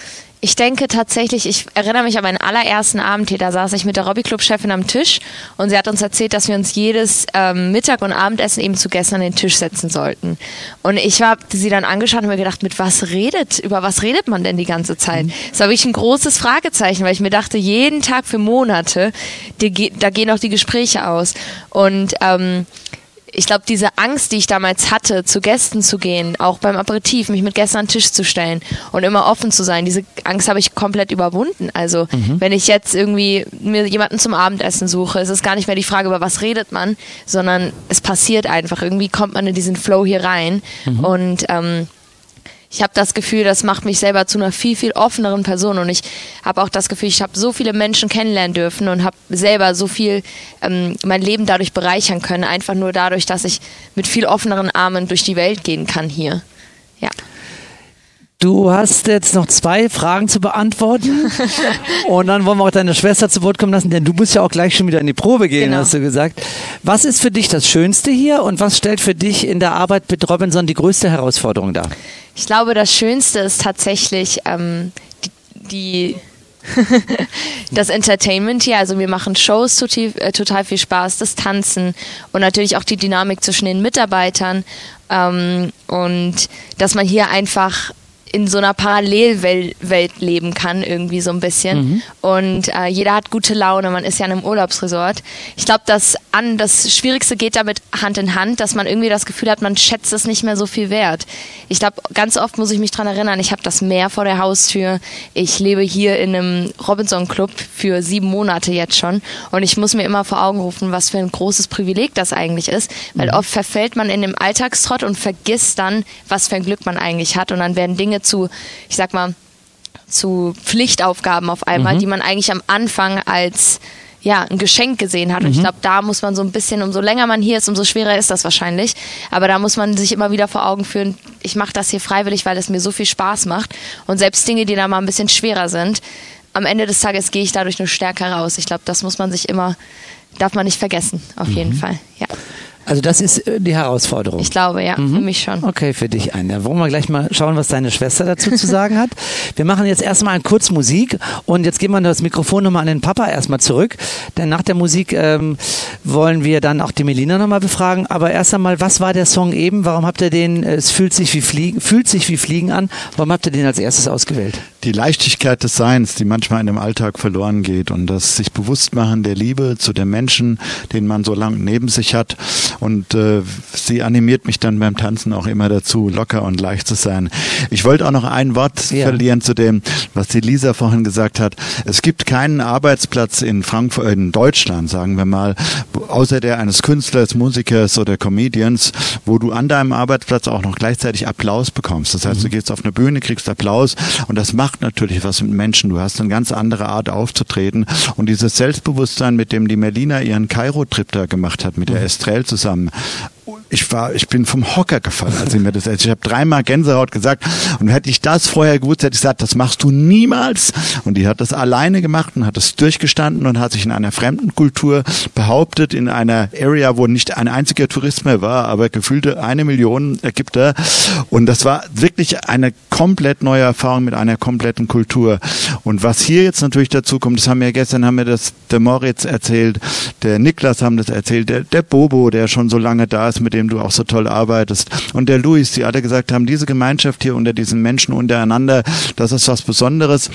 Ich denke tatsächlich, ich erinnere mich an meinen allerersten Abend hier, da saß ich mit der Robby-Club-Chefin am Tisch und sie hat uns erzählt, dass wir uns jedes ähm, Mittag- und Abendessen eben zu gestern an den Tisch setzen sollten. Und ich habe sie dann angeschaut und mir gedacht, mit was redet, über was redet man denn die ganze Zeit? Das war wirklich ein großes Fragezeichen, weil ich mir dachte, jeden Tag für Monate, die, da gehen auch die Gespräche aus. Und ähm, ich glaube, diese Angst, die ich damals hatte, zu Gästen zu gehen, auch beim Aperitif, mich mit Gästen an den Tisch zu stellen und immer offen zu sein, diese Angst habe ich komplett überwunden. Also, wenn ich jetzt irgendwie mir jemanden zum Abendessen suche, ist es gar nicht mehr die Frage, über was redet man, sondern es passiert einfach. Irgendwie kommt man in diesen Flow hier rein und ähm, ich habe das Gefühl, das macht mich selber zu einer viel, viel offeneren Person und ich habe auch das Gefühl, ich habe so viele Menschen kennenlernen dürfen und habe selber so viel ähm, mein Leben dadurch bereichern können, einfach nur dadurch, dass ich mit viel offeneren Armen durch die Welt gehen kann hier. Ja. Du hast jetzt noch zwei Fragen zu beantworten und dann wollen wir auch deine Schwester zu Wort kommen lassen, denn du musst ja auch gleich schon wieder in die Probe gehen, Genau. hast du gesagt. Was ist für dich das Schönste hier und was stellt für dich in der Arbeit mit Robinson die größte Herausforderung dar? Ich glaube, das Schönste ist tatsächlich ähm, die, die das Entertainment hier. Also wir machen Shows total, äh, total viel Spaß, das Tanzen und natürlich auch die Dynamik zwischen den Mitarbeitern ähm, und dass man hier einfach in so einer Parallelwelt Welt leben kann, irgendwie so ein bisschen. Und äh, jeder hat gute Laune, man ist ja in einem Urlaubsresort. Ich glaube, das an das Schwierigste geht damit Hand in Hand, dass man irgendwie das Gefühl hat, man schätzt es nicht mehr so viel wert. Ich glaube, ganz oft muss ich mich dran erinnern, ich habe das Meer vor der Haustür. Ich lebe hier in einem Robinson Club für sieben Monate jetzt schon. Und ich muss mir immer vor Augen rufen, was für ein großes Privileg das eigentlich ist. Weil oft verfällt man in dem Alltagstrott und vergisst dann, was für ein Glück man eigentlich hat. Und dann werden Dinge zu, ich sag mal, zu Pflichtaufgaben auf einmal, die man eigentlich am Anfang als ja, ein Geschenk gesehen hat. Und ich glaube, da muss man so ein bisschen, umso länger man hier ist, umso schwerer ist das wahrscheinlich. Aber da muss man sich immer wieder vor Augen führen, ich mache das hier freiwillig, weil es mir so viel Spaß macht. Und selbst Dinge, die da mal ein bisschen schwerer sind, am Ende des Tages gehe ich dadurch nur stärker raus. Ich glaube, das muss man sich immer, darf man nicht vergessen, auf jeden Fall. Ja, Also das ist äh, die Herausforderung. ich glaube, ja, für mich schon. Okay, für dich ein. Da wollen wir gleich mal schauen, was deine Schwester dazu zu sagen hat. Wir machen jetzt erstmal kurz Musik und jetzt geben wir das Mikrofon nochmal an den Papa erstmal zurück. Denn nach der Musik ähm, wollen wir dann auch die Melina nochmal befragen. Aber erst einmal, was war der Song eben? Warum habt ihr den, äh, es fühlt sich wie Fliegen, fühlt sich wie Fliegen an, warum habt ihr den als erstes ausgewählt? Die Leichtigkeit des Seins, die manchmal in dem Alltag verloren geht und das sich bewusst machen der Liebe zu den Menschen, den man so lange neben sich hat. Und äh, sie animiert mich dann beim Tanzen auch immer dazu, locker und leicht zu sein. Ich wollte auch noch ein Wort ja. verlieren zu dem, was die Lisa vorhin gesagt hat. Es gibt keinen Arbeitsplatz in Frankfurt, in Deutschland, sagen wir mal, außer der eines Künstlers, Musikers oder Comedians, wo du an deinem Arbeitsplatz auch noch gleichzeitig Applaus bekommst. Das heißt, mhm. du gehst auf eine Bühne, kriegst Applaus und das macht natürlich was mit Menschen. Du hast eine ganz andere Art aufzutreten und dieses Selbstbewusstsein, mit dem die Melina ihren Kairo-Trip da gemacht hat, mit der mhm. Estrell zusammen, ich war, ich bin vom Hocker gefallen, als ich mir das erzählt. Ich habe dreimal Gänsehaut gesagt und hätte ich das vorher gewusst, hätte ich gesagt, das machst du niemals. Und die hat das alleine gemacht und hat das durchgestanden und hat sich in einer fremden Kultur behauptet, in einer Area, wo nicht ein einziger Tourist mehr war, aber gefühlte eine Million Ägypter. Und das war wirklich eine komplett neue Erfahrung mit einer kompletten Kultur. Und was hier jetzt natürlich dazu kommt, das haben wir gestern, haben wir das der Moritz erzählt, der Niklas haben das erzählt, der, der Bobo, der schon so lange da ist, mit dem du auch so toll arbeitest. Und der Luis, die alle gesagt haben, diese Gemeinschaft hier unter diesen Menschen untereinander, das ist was Besonderes.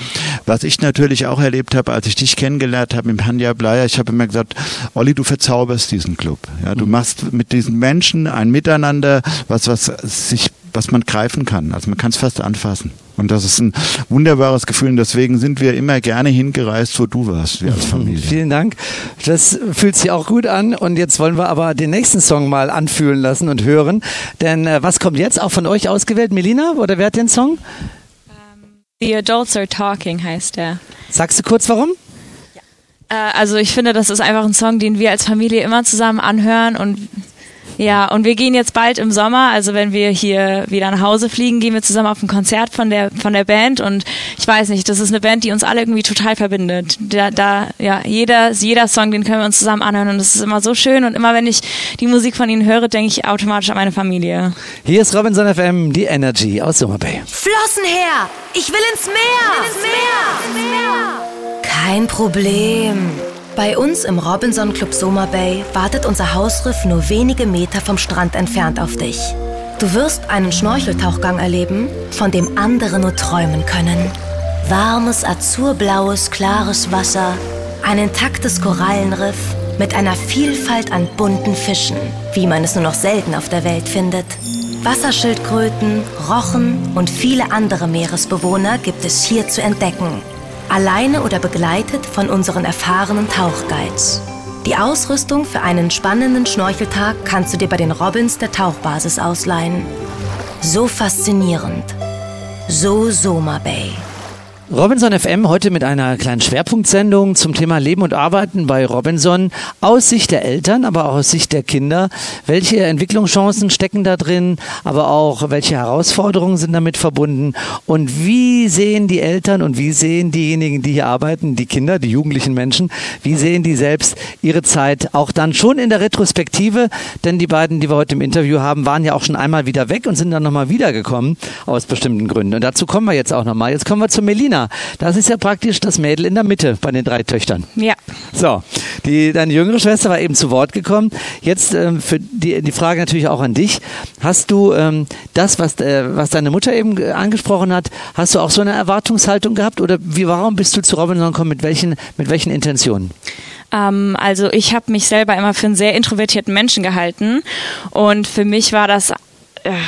Was ich natürlich auch erlebt habe, als ich dich kennengelernt habe mit Hanja Bleier, ich habe immer gesagt, Olli, du verzauberst diesen Club. Ja, du mhm. machst mit diesen Menschen ein Miteinander, was, was sich was man greifen kann. Also man kann es fast anfassen. Und das ist ein wunderbares Gefühl. Und deswegen sind wir immer gerne hingereist, wo du warst, wir als Familie. Vielen Dank. Das fühlt sich auch gut an. Und jetzt wollen wir aber den nächsten Song mal anfühlen lassen und hören. Denn äh, was kommt jetzt? Auch von euch ausgewählt, Melina? Oder wer hat den Song? Um, The Adults Are Talking heißt der. Sagst du kurz warum? Äh, also ich finde, das ist einfach ein Song, den wir als Familie immer zusammen anhören und ja, und wir gehen jetzt bald im Sommer, also wenn wir hier wieder nach Hause fliegen, gehen wir zusammen auf ein Konzert von der von der Band und ich weiß nicht, das ist eine Band, die uns alle irgendwie total verbindet. Da, da ja, jeder jeder Song, den können wir uns zusammen anhören und das ist immer so schön und immer wenn ich die Musik von ihnen höre, denke ich automatisch an meine Familie. Hier ist Robinson FM, die Energy aus Summer Bay. Flossen her, ich will ins Meer. Ich will ins Meer. Ins Meer. Kein Problem. Bei uns im Robinson Club Soma Bay wartet unser Hausriff nur wenige Meter vom Strand entfernt auf dich. Du wirst einen Schnorcheltauchgang erleben, von dem andere nur träumen können. Warmes, azurblaues, klares Wasser, ein intaktes Korallenriff mit einer Vielfalt an bunten Fischen, wie man es nur noch selten auf der Welt findet. Wasserschildkröten, Rochen und viele andere Meeresbewohner gibt es hier zu entdecken alleine oder begleitet von unseren erfahrenen Tauchguides. Die Ausrüstung für einen spannenden Schnorcheltag kannst du dir bei den Robins der Tauchbasis ausleihen. So faszinierend. So Soma Bay. Robinson FM heute mit einer kleinen Schwerpunktsendung zum Thema Leben und Arbeiten bei Robinson aus Sicht der Eltern, aber auch aus Sicht der Kinder. Welche Entwicklungschancen stecken da drin, aber auch welche Herausforderungen sind damit verbunden und wie sehen die Eltern und wie sehen diejenigen, die hier arbeiten, die Kinder, die jugendlichen Menschen, wie sehen die selbst ihre Zeit auch dann schon in der Retrospektive, denn die beiden, die wir heute im Interview haben, waren ja auch schon einmal wieder weg und sind dann nochmal wiedergekommen aus bestimmten Gründen. Und dazu kommen wir jetzt auch nochmal. Jetzt kommen wir zu Melina. Lena, das ist ja praktisch das Mädel in der Mitte bei den drei Töchtern. Ja. So, die, deine jüngere Schwester war eben zu Wort gekommen. Jetzt ähm, für die, die Frage natürlich auch an dich. Hast du ähm, das, was, äh, was deine Mutter eben angesprochen hat, hast du auch so eine Erwartungshaltung gehabt oder wie, warum bist du zu Robinson gekommen? Mit welchen, mit welchen Intentionen? Ähm, also ich habe mich selber immer für einen sehr introvertierten Menschen gehalten und für mich war das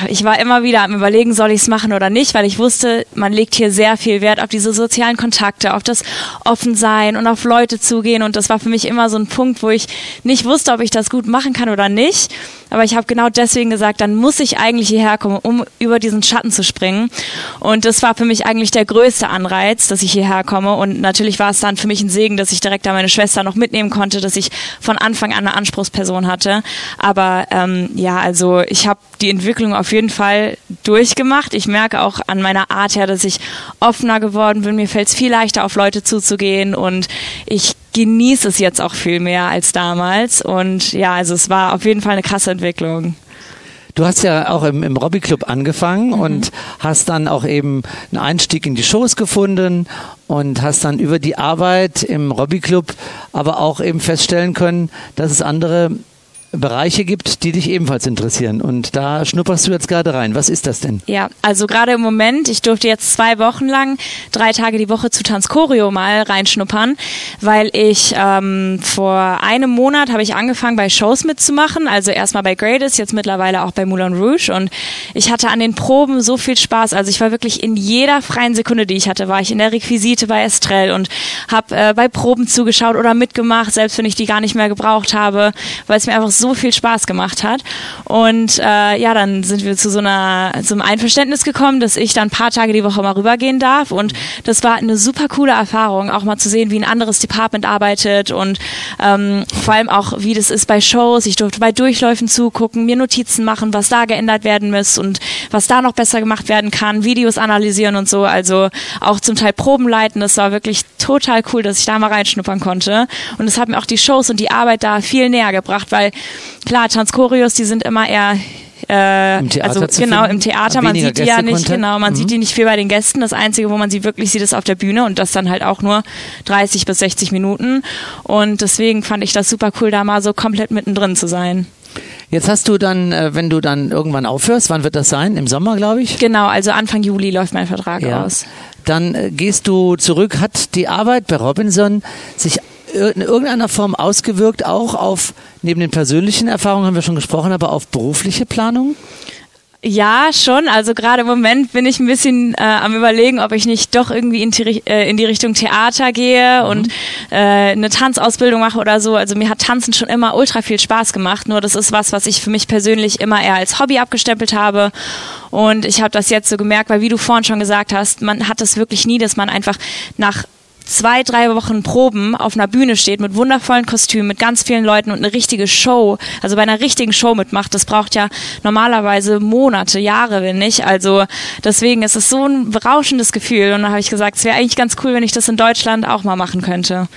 ich war immer wieder am Überlegen, soll ich es machen oder nicht, weil ich wusste, man legt hier sehr viel Wert auf diese sozialen Kontakte, auf das Offensein und auf Leute zugehen. Und das war für mich immer so ein Punkt, wo ich nicht wusste, ob ich das gut machen kann oder nicht. Aber ich habe genau deswegen gesagt, dann muss ich eigentlich hierher kommen, um über diesen Schatten zu springen. Und das war für mich eigentlich der größte Anreiz, dass ich hierher komme. Und natürlich war es dann für mich ein Segen, dass ich direkt da meine Schwester noch mitnehmen konnte, dass ich von Anfang an eine Anspruchsperson hatte. Aber ähm, ja, also ich habe die Entwicklung auf jeden Fall durchgemacht. Ich merke auch an meiner Art her, dass ich offener geworden bin. Mir fällt es viel leichter, auf Leute zuzugehen und ich genieße es jetzt auch viel mehr als damals. Und ja, also es war auf jeden Fall eine krasse Entwicklung. Du hast ja auch im, im Robby Club angefangen mhm. und hast dann auch eben einen Einstieg in die Shows gefunden und hast dann über die Arbeit im Robby Club aber auch eben feststellen können, dass es andere Bereiche gibt, die dich ebenfalls interessieren. Und da schnupperst du jetzt gerade rein. Was ist das denn? Ja, also gerade im Moment, ich durfte jetzt zwei Wochen lang, drei Tage die Woche zu Tanzchoreo mal reinschnuppern, weil ich ähm, vor einem Monat habe ich angefangen bei Shows mitzumachen, also erstmal bei Greatest, jetzt mittlerweile auch bei Moulin Rouge und ich hatte an den Proben so viel Spaß, also ich war wirklich in jeder freien Sekunde, die ich hatte, war ich in der Requisite bei Estrell und habe äh, bei Proben zugeschaut oder mitgemacht, selbst wenn ich die gar nicht mehr gebraucht habe, weil es mir einfach so viel Spaß gemacht hat. Und äh, ja, dann sind wir zu so einer zum Einverständnis gekommen, dass ich dann ein paar Tage die Woche mal rübergehen darf. Und das war eine super coole Erfahrung, auch mal zu sehen, wie ein anderes Department arbeitet und ähm, vor allem auch, wie das ist bei Shows. Ich durfte bei Durchläufen zugucken, mir Notizen machen, was da geändert werden muss und was da noch besser gemacht werden kann, Videos analysieren und so. Also auch zum Teil Proben leiten. Das war wirklich total cool, dass ich da mal reinschnuppern konnte. Und es hat mir auch die Shows und die Arbeit da viel näher gebracht, weil klar, Tanzchoreos, die sind immer eher äh, Im Theater also genau im Theater, man Weniger sieht die ja nicht, genau, man Mhm. sieht die nicht viel bei den Gästen. Das Einzige, wo man sie wirklich sieht, ist auf der Bühne und das dann halt auch nur 30 bis 60 Minuten. Und deswegen fand ich das super cool, da mal so komplett mittendrin zu sein. Jetzt hast du dann, äh, wenn du dann irgendwann aufhörst, wann wird das sein? Im Sommer, glaube ich? Genau, also Anfang Juli läuft mein Vertrag aus. Dann äh, gehst du zurück. Hat die Arbeit bei Robinson sich in irgendeiner Form ausgewirkt, auch auf, neben den persönlichen Erfahrungen haben wir schon gesprochen, aber auf berufliche Planung? Ja, schon. Also gerade im Moment bin ich ein bisschen äh, am überlegen, ob ich nicht doch irgendwie in die, äh, in die Richtung Theater gehe und äh, eine Tanzausbildung mache oder so. Also mir hat Tanzen schon immer ultra viel Spaß gemacht. Nur das ist was, was ich für mich persönlich immer eher als Hobby abgestempelt habe. Und ich habe das jetzt so gemerkt, weil wie du vorhin schon gesagt hast, man hat das wirklich nie, dass man einfach nach zwei, drei Wochen Proben auf einer Bühne steht mit wundervollen Kostümen, mit ganz vielen Leuten und eine richtige Show, also bei einer richtigen Show mitmacht, das braucht ja normalerweise Monate, Jahre, wenn nicht. Also deswegen ist es so ein berauschendes Gefühl und da habe ich gesagt, es wäre eigentlich ganz cool, wenn ich das in Deutschland auch mal machen könnte.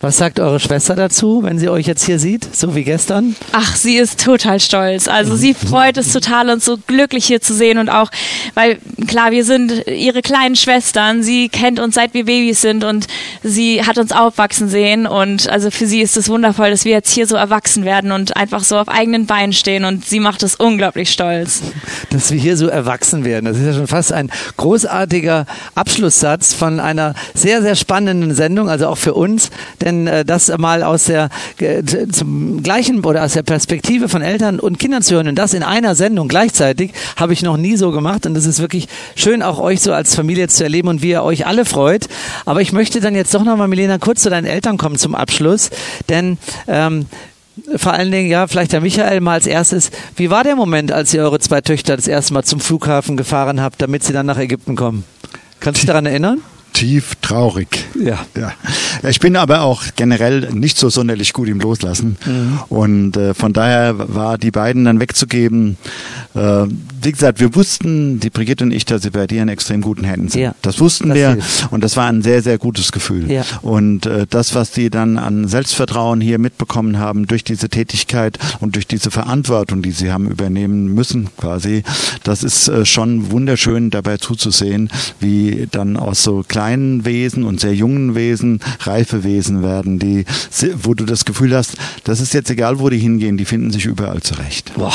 Was sagt eure Schwester dazu, wenn sie euch jetzt hier sieht, so wie gestern? Ach, sie ist total stolz. Also sie freut es total, uns so glücklich hier zu sehen und auch, weil klar, wir sind ihre kleinen Schwestern. Sie kennt uns seit wir Babys sind und sie hat uns aufwachsen sehen und also für sie ist es wundervoll, dass wir jetzt hier so erwachsen werden und einfach so auf eigenen Beinen stehen und sie macht es unglaublich stolz. dass wir hier so erwachsen werden. Das ist ja schon fast ein großartiger Abschlusssatz von einer sehr, sehr spannenden Sendung, also auch für uns. Denn äh, das mal aus der äh, zum gleichen oder aus der Perspektive von Eltern und Kindern zu hören und das in einer Sendung gleichzeitig, habe ich noch nie so gemacht. Und das ist wirklich schön, auch euch so als Familie zu erleben und wie ihr euch alle freut. Aber ich möchte dann jetzt doch nochmal, Milena, kurz zu deinen Eltern kommen zum Abschluss. Denn ähm, vor allen Dingen, ja, vielleicht der Michael mal als erstes. Wie war der Moment, als ihr eure zwei Töchter das erste Mal zum Flughafen gefahren habt, damit sie dann nach Ägypten kommen? Kannst du dich daran erinnern? Tief traurig. Ja. Ja. Ich bin aber auch generell nicht so sonderlich gut im Loslassen. Mhm. Und äh, von daher war die beiden dann wegzugeben. Äh, wie gesagt, wir wussten, die Brigitte und ich, dass sie bei dir in extrem guten Händen sind. Ja. Das wussten Das wir. hilft. Und das war ein sehr, sehr gutes Gefühl. Ja. Und äh, das, was die dann an Selbstvertrauen hier mitbekommen haben durch diese Tätigkeit und durch diese Verantwortung, die sie haben übernehmen müssen, quasi, das ist äh, schon wunderschön dabei zuzusehen, wie dann aus so kleinen Wesen und sehr jungen Wesen reife Wesen werden, die, wo du das Gefühl hast, das ist jetzt egal, wo die hingehen, die finden sich überall zurecht. Boah.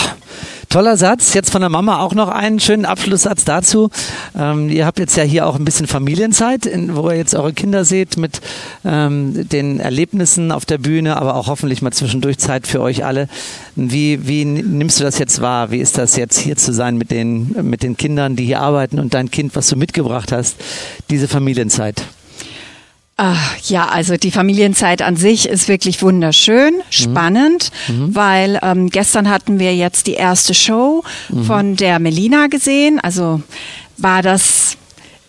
Toller Satz. Jetzt von der Mama auch noch einen schönen Abschlusssatz dazu. Ähm, ihr habt jetzt ja hier auch ein bisschen Familienzeit, in, wo ihr jetzt eure Kinder seht mit ähm, den Erlebnissen auf der Bühne, aber auch hoffentlich mal zwischendurch Zeit für euch alle. Wie, wie nimmst du das jetzt wahr? Wie ist das jetzt hier zu sein mit den, mit den Kindern, die hier arbeiten und dein Kind, was du mitgebracht hast, diese Familienzeit? Ah, ja, also die Familienzeit an sich ist wirklich wunderschön, spannend, weil ähm, gestern hatten wir jetzt die erste Show von der Melina gesehen. Also war das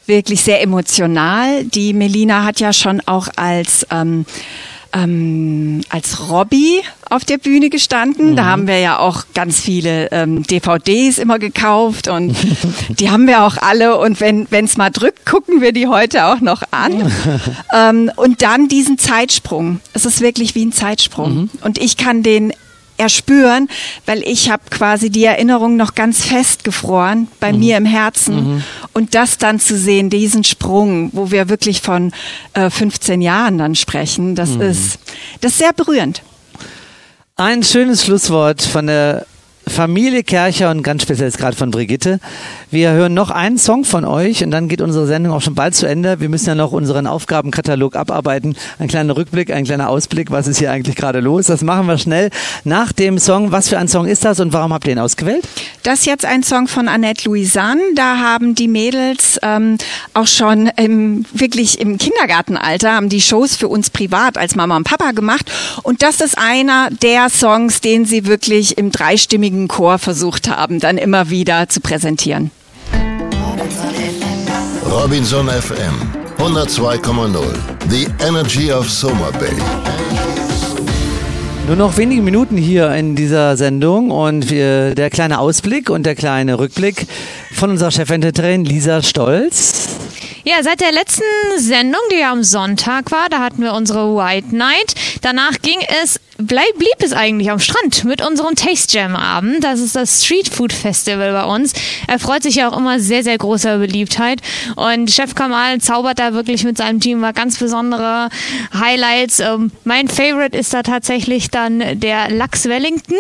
wirklich sehr emotional. Die Melina hat ja schon auch als ähm, ähm, als Robbie auf der Bühne gestanden. Da haben wir ja auch ganz viele ähm, DVDs immer gekauft und die haben wir auch alle. Und wenn es mal drückt, gucken wir die heute auch noch an. ähm, und dann diesen Zeitsprung. Es ist wirklich wie ein Zeitsprung. Und ich kann den erspüren, weil ich habe quasi die Erinnerung noch ganz fest gefroren bei mir im Herzen. Und das dann zu sehen, diesen Sprung, wo wir wirklich von äh, 15 Jahren dann sprechen, das ist das ist sehr berührend. Ein schönes Schlusswort von der Familie Kercher und ganz speziell jetzt gerade von Brigitte. Wir hören noch einen Song von euch und dann geht unsere Sendung auch schon bald zu Ende. Wir müssen ja noch unseren Aufgabenkatalog abarbeiten. Ein kleiner Rückblick, ein kleiner Ausblick. Was ist hier eigentlich gerade los? Das machen wir schnell nach dem Song. Was für ein Song ist das und warum habt ihr ihn ausgewählt? Das ist jetzt ein Song von Annette Louisanne. Da haben die Mädels ähm, auch schon im, wirklich im Kindergartenalter haben die Shows für uns privat als Mama und Papa gemacht. Und das ist einer der Songs, den sie wirklich im dreistimmigen Chor versucht haben, dann immer wieder zu präsentieren. Robinson FM 102,0. The Energy of Soma Bay. Nur noch wenige Minuten hier in dieser Sendung und wir, der kleine Ausblick und der kleine Rückblick von unserer Chefentertainerin Lisa Stolz. Ja, seit der letzten Sendung, die ja am Sonntag war, da hatten wir unsere White Night. Danach ging es, bleib, blieb es eigentlich am Strand mit unserem Taste Jam Abend. Das ist das Street Food Festival bei uns. Er freut sich ja auch immer sehr, sehr großer Beliebtheit. Und Chef Kamal zaubert da wirklich mit seinem Team mal ganz besondere Highlights. Ähm, mein Favorite ist da tatsächlich dann der Lachs Wellington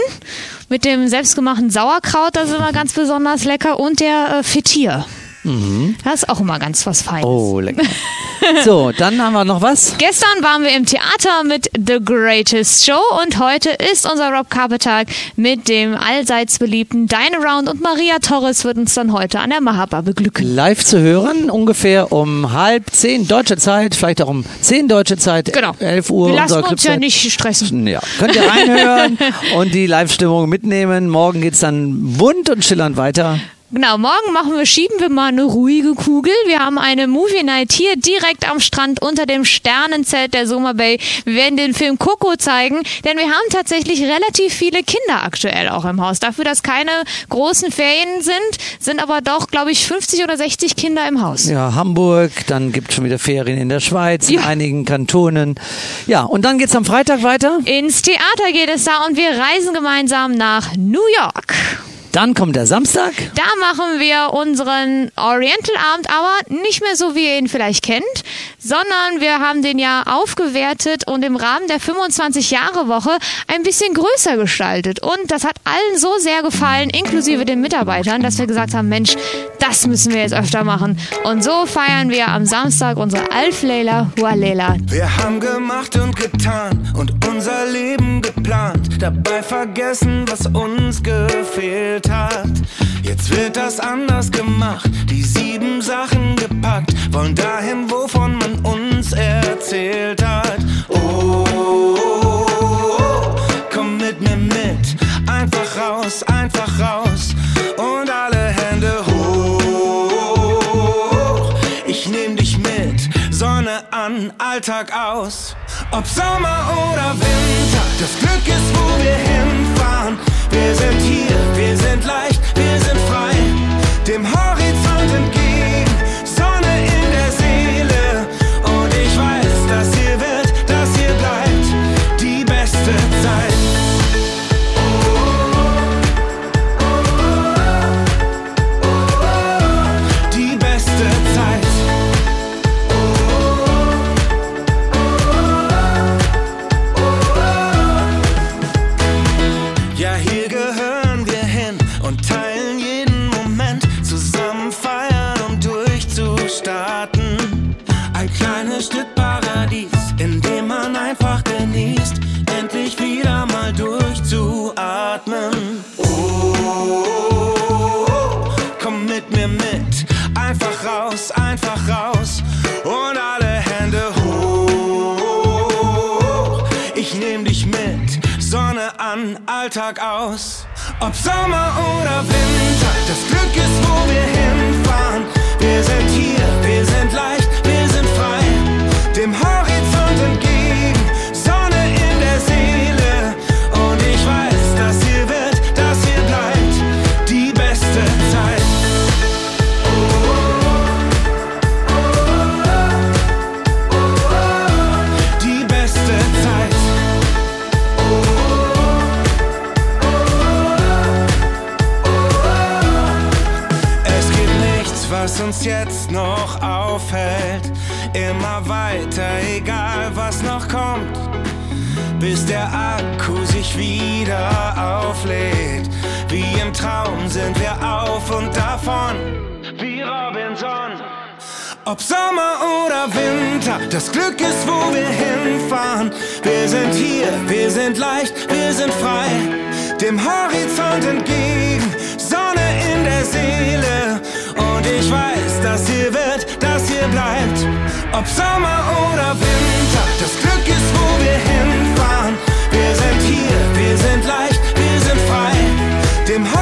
mit dem selbstgemachten Sauerkraut. Das ist immer ganz besonders lecker. Und der äh, Fetier. Das ist auch immer ganz was Feines. Oh, lecker. So, dann haben wir noch was. Gestern waren wir im Theater mit The Greatest Show und heute ist unser Rob Carpet Tag mit dem allseits beliebten Dine Around und Maria Torres wird uns dann heute an der Mahaba beglücken. Live zu hören, ungefähr um halb zehn deutsche Zeit, vielleicht auch um zehn deutsche Zeit, Genau. 11 Uhr. Wir lassen uns ja nicht stressen. Ja, könnt ihr reinhören und die Live-Stimmung mitnehmen. Morgen geht's dann bunt und schillernd weiter. Genau, morgen machen wir, schieben wir mal eine ruhige Kugel. Wir haben eine Movie Night hier direkt am Strand unter dem Sternenzelt der Soma Bay. Wir werden den Film Coco zeigen, denn wir haben tatsächlich relativ viele Kinder aktuell auch im Haus. Dafür, dass keine großen Ferien sind, sind aber doch, glaube ich, 50 oder 60 Kinder im Haus. Ja, Hamburg, dann gibt's schon wieder Ferien in der Schweiz, in Ja. einigen Kantonen. Ja, und dann geht's am Freitag weiter. Ins Theater geht es da und wir reisen gemeinsam nach New York. Dann kommt der Samstag. Da machen wir unseren Oriental-Abend, aber nicht mehr so, wie ihr ihn vielleicht kennt, sondern wir haben den ja aufgewertet und im Rahmen der 25-Jahre-Woche ein bisschen größer gestaltet. Und das hat allen so sehr gefallen, inklusive den Mitarbeitern, dass wir gesagt haben, Mensch, das müssen wir jetzt öfter machen. Und so feiern wir am Samstag unsere Alf-Leila Hualela. Wir haben gemacht und getan und unser Leben geplant, dabei vergessen, was uns gefehlt hat. Jetzt wird das anders gemacht, die sieben Sachen gepackt, wollen dahin, wovon man uns erzählt hat. Oh, komm mit mir mit, einfach raus, einfach raus und alle Hände hoch. Ich nehm dich mit, Sonne an, Alltag aus. Ob Sommer oder bis der Akku sich wieder auflädt. Wie im Traum sind wir auf und davon, wie Robinson. Ob Sommer oder Winter, das Glück ist, wo wir hinfahren. Wir sind hier, wir sind leicht, wir sind frei. Dem Horizont entgegen, Sonne in der Seele. Und ich weiß, das hier wird, das hier bleibt. Ob Sommer oder Winter, wir sind hier, wir sind leicht, wir sind frei.